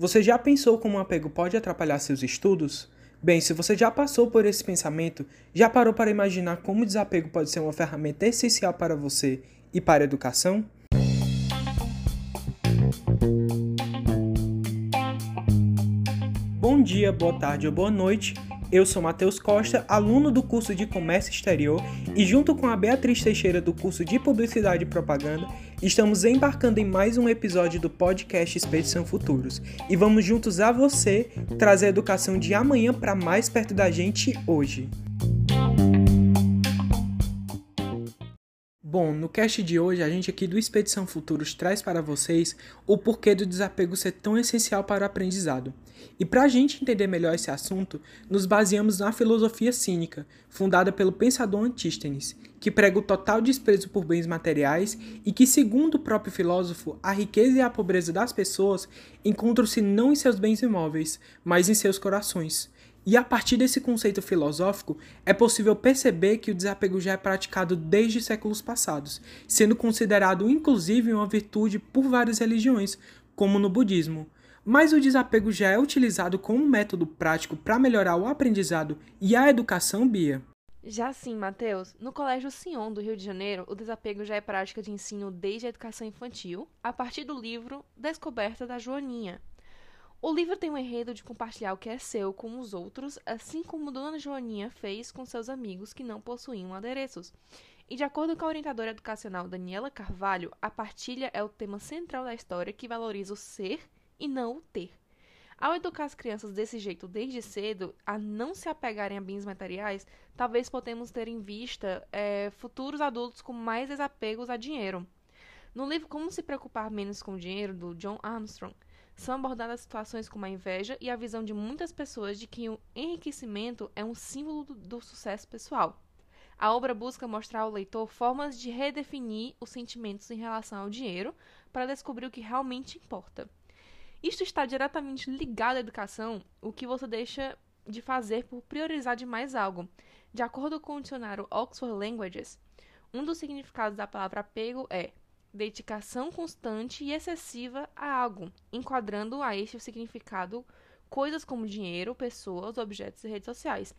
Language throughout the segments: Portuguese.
Você já pensou como um apego pode atrapalhar seus estudos? Bem, se você já passou por esse pensamento, já parou para imaginar como o desapego pode ser uma ferramenta essencial para você e para a educação? Bom dia, boa tarde ou boa noite. Eu sou Matheus Costa, aluno do curso de Comércio Exterior, e junto com a Beatriz Teixeira do curso de Publicidade e Propaganda, estamos embarcando em mais um episódio do podcast Expedição Futuros. E vamos juntos a você trazer a educação de amanhã para mais perto da gente hoje. Bom, no cast de hoje, a gente aqui do Expedição Futuros traz para vocês o porquê do desapego ser tão essencial para o aprendizado. E para a gente entender melhor esse assunto, nos baseamos na filosofia cínica, fundada pelo pensador Antístenes, que prega o total desprezo por bens materiais e que, segundo o próprio filósofo, a riqueza e a pobreza das pessoas encontram-se não em seus bens imóveis, mas em seus corações. E a partir desse conceito filosófico, é possível perceber que o desapego já é praticado desde séculos passados, sendo considerado inclusive uma virtude por várias religiões, como no budismo. Mas o desapego já é utilizado como método prático para melhorar o aprendizado e a educação, Bia? Já sim, Matheus. No Colégio Sion do Rio de Janeiro, o desapego já é prática de ensino desde a educação infantil, a partir do livro Descoberta da Joaninha. O livro tem um enredo de compartilhar o que é seu com os outros, assim como Dona Joaninha fez com seus amigos que não possuíam adereços. E de acordo com a orientadora educacional Daniela Carvalho, a partilha é o tema central da história que valoriza o ser e não o ter. Ao educar as crianças desse jeito desde cedo, a não se apegarem a bens materiais, talvez podemos ter em vista é, futuros adultos com mais desapegos a dinheiro. No livro Como se preocupar menos com o dinheiro, do John Armstrong, são abordadas situações como a inveja e a visão de muitas pessoas de que o enriquecimento é um símbolo do, sucesso pessoal. A obra busca mostrar ao leitor formas de redefinir os sentimentos em relação ao dinheiro para descobrir o que realmente importa. Isto está diretamente ligado à educação, o que você deixa de fazer por priorizar demais algo. De acordo com o dicionário Oxford Languages, um dos significados da palavra apego é dedicação constante e excessiva a algo, enquadrando a este o significado coisas como dinheiro, pessoas, objetos e redes sociais.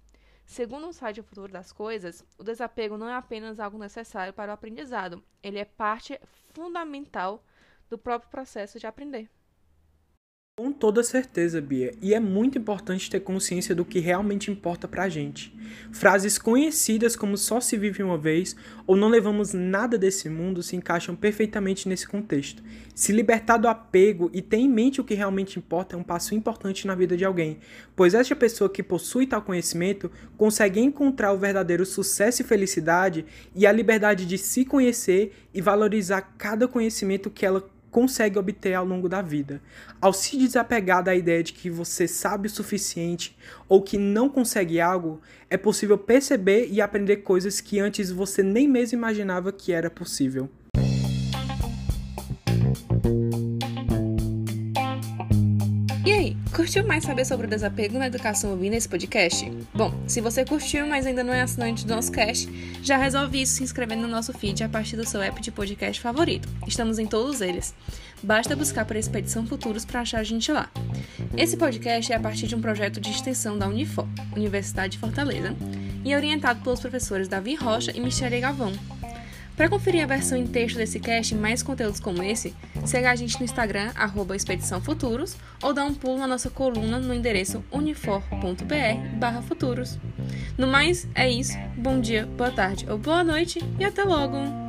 Segundo o site O Futuro das Coisas, o desapego não é apenas algo necessário para o aprendizado, ele é parte fundamental do próprio processo de aprender. Com toda certeza, Bia, e é muito importante ter consciência do que realmente importa pra gente. Frases conhecidas como só se vive uma vez ou não levamos nada desse mundo se encaixam perfeitamente nesse contexto. Se libertar do apego e ter em mente o que realmente importa é um passo importante na vida de alguém, pois esta pessoa que possui tal conhecimento consegue encontrar o verdadeiro sucesso e felicidade e a liberdade de se conhecer e valorizar cada conhecimento que ela consegue obter ao longo da vida. Ao se desapegar da ideia de que você sabe o suficiente ou que não consegue algo, é possível perceber e aprender coisas que antes você nem mesmo imaginava que era possível. Curtiu mais saber sobre o desapego na educação ouvindo esse podcast? Bom, se você curtiu, mas ainda não é assinante do nosso cast, já resolve isso se inscrevendo no nosso feed a partir do seu app de podcast favorito. Estamos em todos eles. Basta buscar por Expedição Futuros para achar a gente lá. Esse podcast é a partir de um projeto de extensão da Unifor, Universidade de Fortaleza, e é orientado pelos professores Davi Rocha e Michele Galvão, para conferir a versão em texto desse cast e mais conteúdos como esse, siga a gente no Instagram, arroba Expedição Futuros, ou dá um pulo na nossa coluna no endereço unifor.br futuros. No mais, é isso. Bom dia, boa tarde ou boa noite e até logo!